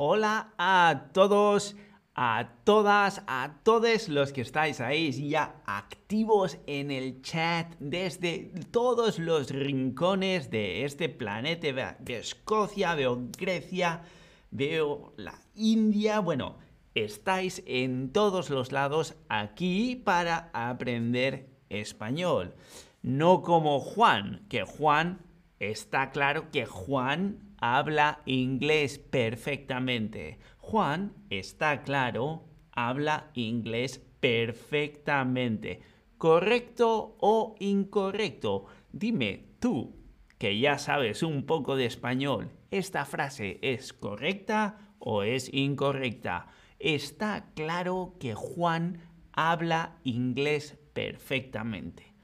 Hola a todos, a todas, a todos los que estáis ahí ya activos en el chat desde todos los rincones de este planeta. Veo Escocia, veo Grecia, veo la India. Bueno, estáis en todos los lados aquí para aprender español. No como Juan, que Juan está claro que Juan habla inglés perfectamente. Juan, está claro, habla inglés perfectamente. ¿Correcto o incorrecto? Dime tú, que ya sabes un poco de español, ¿esta frase es correcta o es incorrecta? Está claro que Juan habla inglés perfectamente.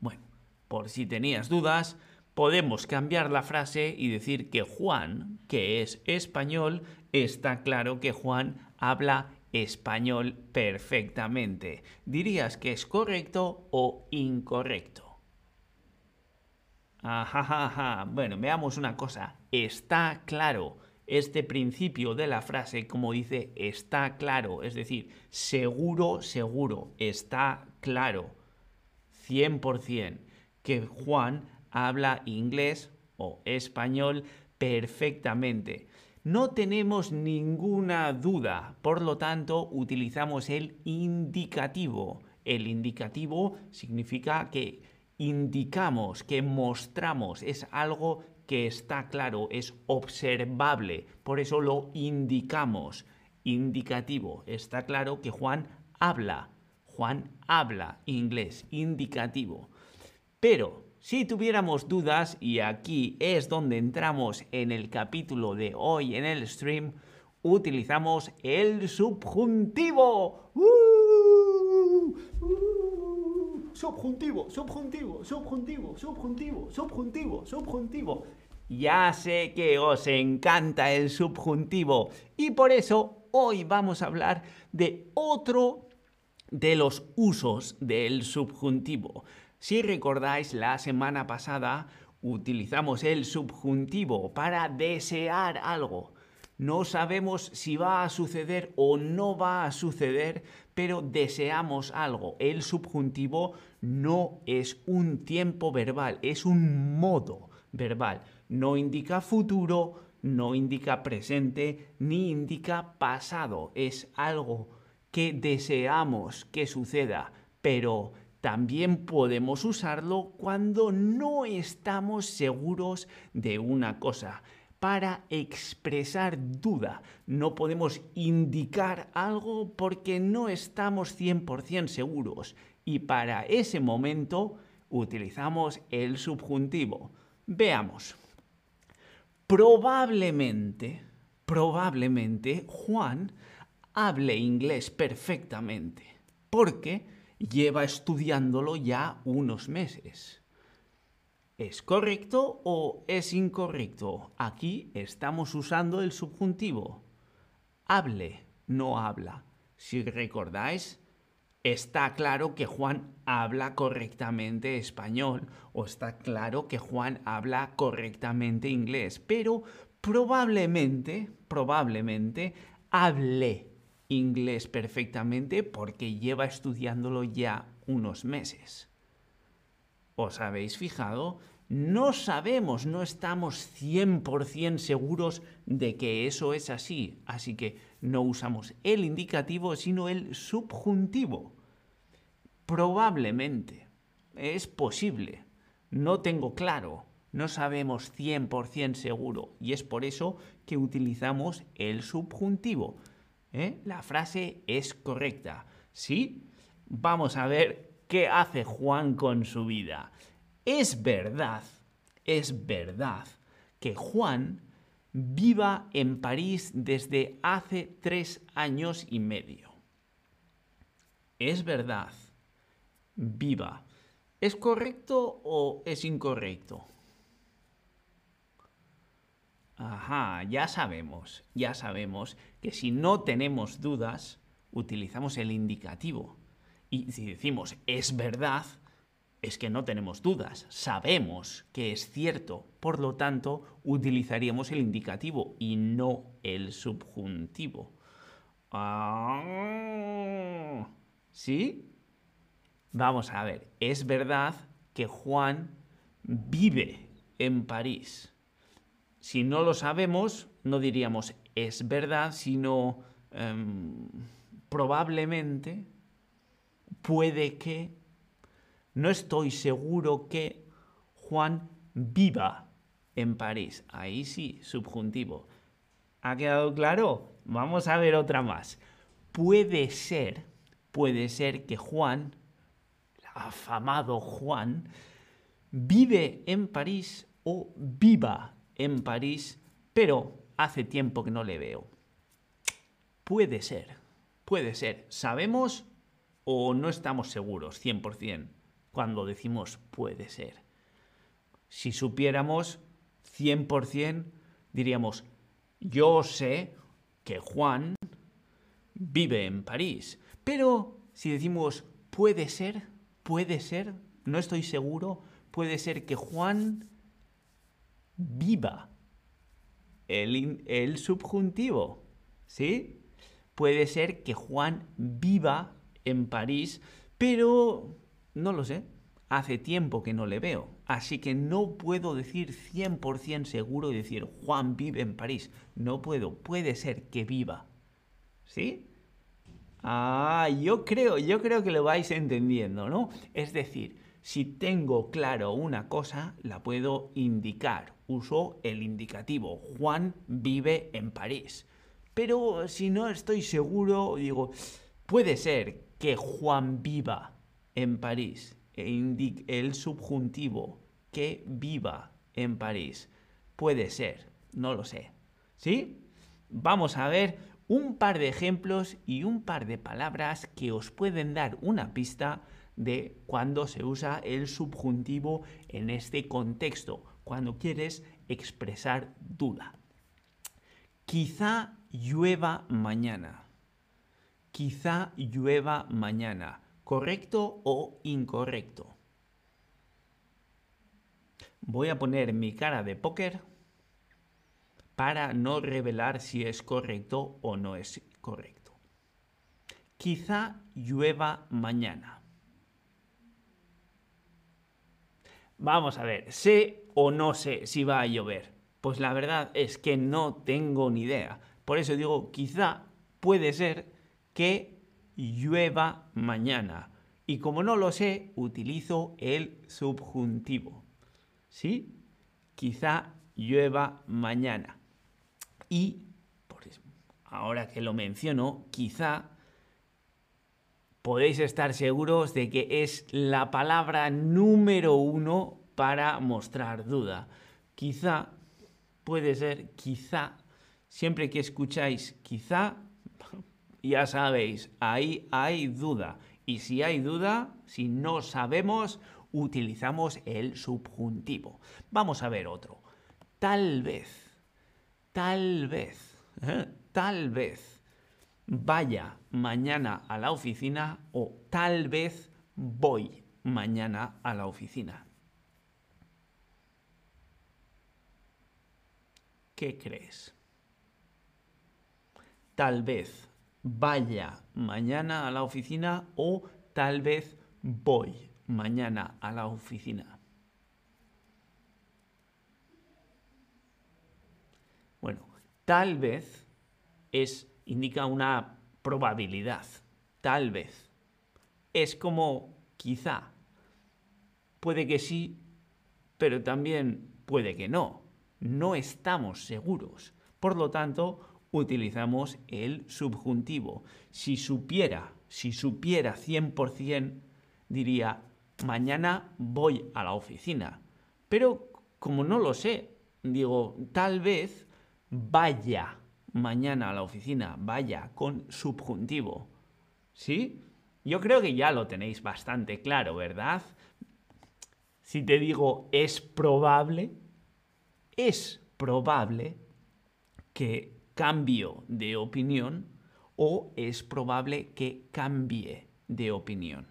Bueno, por si tenías dudas, podemos cambiar la frase y decir que Juan, que es español, está claro que Juan habla español perfectamente. ¿Dirías que es correcto o incorrecto? Ajá, Bueno, veamos una cosa. Está claro. Este principio de la frase, como dice, está claro. Es decir, seguro, seguro, está claro. 100% que Juan habla inglés o español perfectamente. No tenemos ninguna duda, por lo tanto utilizamos el indicativo. El indicativo significa que indicamos, que mostramos, es algo que está claro, es observable, por eso lo indicamos. Indicativo, está claro que Juan habla, Juan habla inglés, indicativo. Pero si tuviéramos dudas, y aquí es donde entramos en el capítulo de hoy en el stream, utilizamos el subjuntivo. ¡Uh! ¡Uh! subjuntivo, subjuntivo, subjuntivo, subjuntivo, subjuntivo, subjuntivo. Ya sé que os encanta el subjuntivo y por eso hoy vamos a hablar de otro de los usos del subjuntivo. Si recordáis, la semana pasada utilizamos el subjuntivo para desear algo. No sabemos si va a suceder o no va a suceder, pero deseamos algo. El subjuntivo no es un tiempo verbal, es un modo verbal. No indica futuro, no indica presente, ni indica pasado. Es algo que deseamos que suceda, pero también podemos usarlo cuando no estamos seguros de una cosa. Para expresar duda, no podemos indicar algo porque no estamos 100% seguros. Y para ese momento utilizamos el subjuntivo. Veamos. Probablemente, probablemente Juan hable inglés perfectamente. Porque lleva estudiándolo ya unos meses. ¿Es correcto o es incorrecto? Aquí estamos usando el subjuntivo. Hable, no habla. Si recordáis, está claro que Juan habla correctamente español o está claro que Juan habla correctamente inglés, pero probablemente, probablemente hable inglés perfectamente porque lleva estudiándolo ya unos meses. ¿Os habéis fijado? No sabemos, no estamos 100% seguros de que eso es así, así que no usamos el indicativo, sino el subjuntivo. Probablemente, es posible, no tengo claro, no sabemos 100% seguro y es por eso que utilizamos el subjuntivo. ¿Eh? La frase es correcta. ¿Sí? Vamos a ver qué hace Juan con su vida. Es verdad, es verdad que Juan viva en París desde hace tres años y medio. Es verdad, viva. ¿Es correcto o es incorrecto? Ajá, ya sabemos, ya sabemos que si no tenemos dudas, utilizamos el indicativo. Y si decimos es verdad, es que no tenemos dudas, sabemos que es cierto, por lo tanto utilizaríamos el indicativo y no el subjuntivo. Ah, ¿Sí? Vamos a ver, es verdad que Juan vive en París. Si no lo sabemos, no diríamos es verdad, sino em, probablemente, puede que, no estoy seguro que Juan viva en París. Ahí sí, subjuntivo. ¿Ha quedado claro? Vamos a ver otra más. Puede ser, puede ser que Juan afamado Juan, vive en París o viva en París, pero hace tiempo que no le veo. Puede ser, puede ser. ¿Sabemos o no estamos seguros 100% cuando decimos puede ser? Si supiéramos 100%, diríamos, yo sé que Juan vive en París. Pero si decimos puede ser, puede ser, no estoy seguro, puede ser que Juan viva el, subjuntivo, ¿sí? Puede ser que Juan viva en París, pero no lo sé. Hace tiempo que no le veo, así que no puedo decir 100% seguro y decir Juan vive en París. No puedo, puede ser que viva. ¿Sí? Ah, yo creo, yo creo que lo vais entendiendo, ¿no? Es decir, si tengo claro una cosa, la puedo indicar. Uso el indicativo. Juan vive en París. Pero si no estoy seguro, digo, puede ser que Juan viva en París. E el subjuntivo que viva en París. Puede ser, no lo sé. ¿Sí? Vamos a ver un par de ejemplos y un par de palabras que os pueden dar una pista de cuando se usa el subjuntivo en este contexto, cuando quieres expresar duda. Quizá llueva mañana. Quizá llueva mañana. ¿Correcto o incorrecto? Voy a poner mi cara de póker para no revelar si es correcto o no es correcto. Quizá llueva mañana. Vamos a ver, ¿sé o no sé si va a llover? Pues la verdad es que no tengo ni idea. Por eso digo, quizá puede ser que llueva mañana. Y como no lo sé, utilizo el subjuntivo. ¿Sí? Quizá llueva mañana. Y, ahora que lo menciono, quizá podéis estar seguros de que es la palabra número uno para mostrar duda. Quizá, puede ser, quizá, siempre que escucháis quizá, ya sabéis, ahí hay duda. Y si hay duda, si no sabemos, utilizamos el subjuntivo. Vamos a ver otro. Tal vez tal vez, ¿eh? tal vez vaya mañana a la oficina o tal vez voy mañana a la oficina. ¿Qué crees? Tal vez vaya mañana a la oficina o tal vez voy mañana a la oficina. Tal vez es, indica una probabilidad. Tal vez. Es como quizá. Puede que sí, pero también puede que no. No estamos seguros. Por lo tanto, utilizamos el subjuntivo. Si supiera, si supiera 100%, diría, mañana voy a la oficina. Pero como no lo sé, digo, tal vez vaya mañana a la oficina, vaya con subjuntivo. ¿Sí? Yo creo que ya lo tenéis bastante claro, ¿verdad? Si te digo es probable, es probable que cambio de opinión o es probable que cambie de opinión.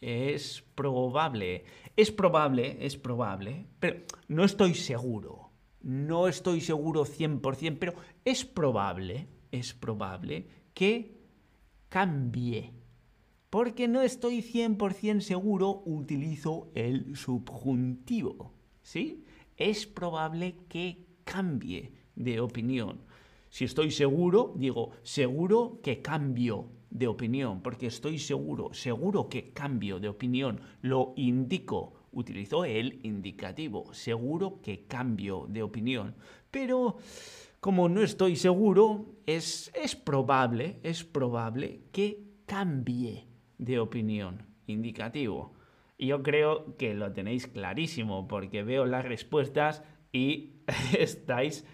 es probable. Es probable, es probable, pero no estoy seguro. No estoy seguro 100%, pero es probable, es probable que cambie. Porque no estoy 100% seguro, utilizo el subjuntivo. ¿Sí? Es probable que cambie de opinión. Si estoy seguro, digo, seguro que cambio de opinión, porque estoy seguro, seguro que cambio de opinión, lo indico, utilizo el indicativo, seguro que cambio de opinión. Pero como no estoy seguro, es, es probable, es probable que cambie de opinión, indicativo. Yo creo que lo tenéis clarísimo, porque veo las respuestas y estáis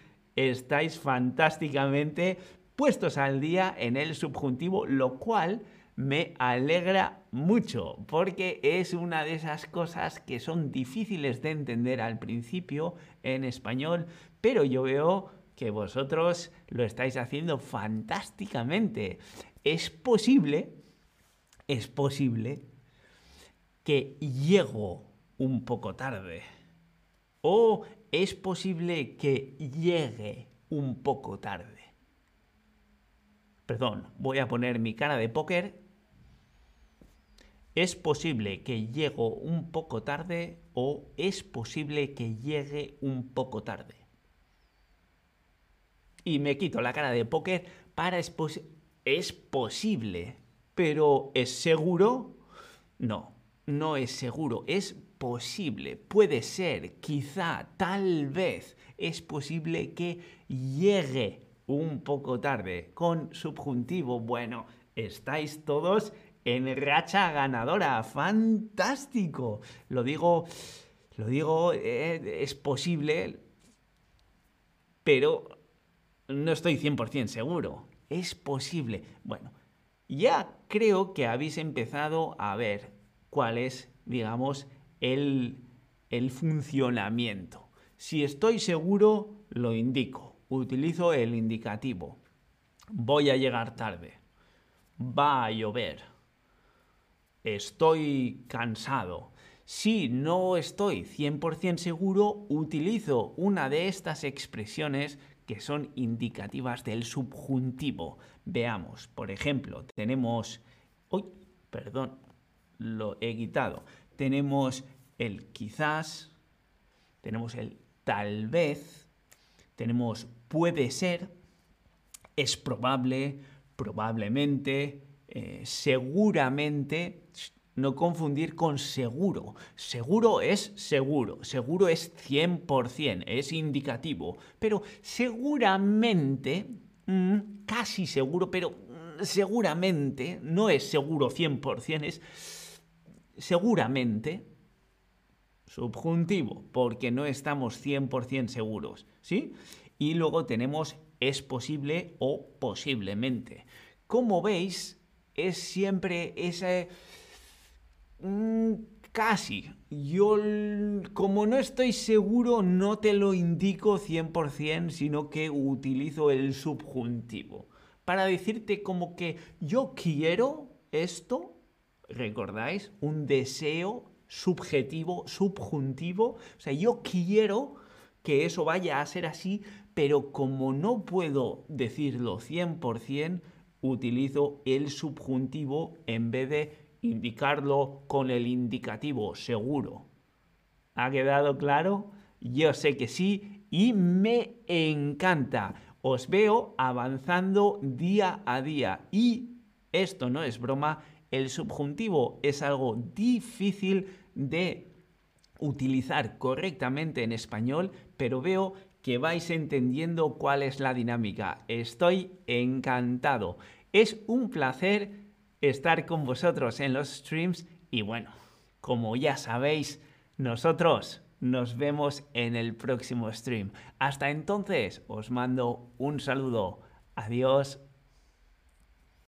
estáis fantásticamente puestos al día en el subjuntivo, lo cual me alegra mucho, porque es una de esas cosas que son difíciles de entender al principio en español, pero yo veo que vosotros lo estáis haciendo fantásticamente. Es posible, es posible que llego un poco tarde. O es posible que llegue un poco tarde. Perdón, voy a poner mi cara de póker. Es posible que llego un poco tarde o es posible que llegue un poco tarde. Y me quito la cara de póker para es, es posible, pero ¿es seguro? No, no es seguro, es posible, puede ser, quizá, tal vez, es posible que llegue un poco tarde con subjuntivo. Bueno, estáis todos en racha ganadora, fantástico. Lo digo, lo digo, eh, es posible, pero no estoy 100% seguro. Es posible. Bueno, ya creo que habéis empezado a ver cuál es, digamos, el, funcionamiento. Si estoy seguro, lo indico. Utilizo el indicativo. Voy a llegar tarde. Va a llover. Estoy cansado. Si no estoy 100% seguro, utilizo una de estas expresiones que son indicativas del subjuntivo. Veamos, por ejemplo, tenemos... Uy, perdón, lo he quitado tenemos el quizás, tenemos el tal vez, tenemos puede ser, es probable, probablemente, eh, seguramente, no confundir con seguro. Seguro es seguro, seguro es 100%, es indicativo, pero seguramente, mm, casi seguro, pero mm, seguramente, no es seguro 100%, es seguramente, subjuntivo, porque no estamos 100% seguros, ¿sí? Y luego tenemos es posible o posiblemente. Como veis, es siempre ese... Mm, casi. Yo, como no estoy seguro, no te lo indico 100%, sino que utilizo el subjuntivo. Para decirte como que yo quiero esto, ¿recordáis? Un deseo subjetivo, subjuntivo. O sea, yo quiero que eso vaya a ser así, pero como no puedo decirlo 100%, utilizo el subjuntivo en vez de indicarlo con el indicativo seguro. ¿Ha quedado claro? Yo sé que sí y me encanta. Os veo avanzando día a día y esto no es broma, el subjuntivo es algo difícil de utilizar correctamente en español, pero veo que vais entendiendo cuál es la dinámica. Estoy encantado. Es un placer estar con vosotros en los streams y bueno, como ya sabéis, nosotros nos vemos en el próximo stream. Hasta entonces, os mando un saludo. Adiós.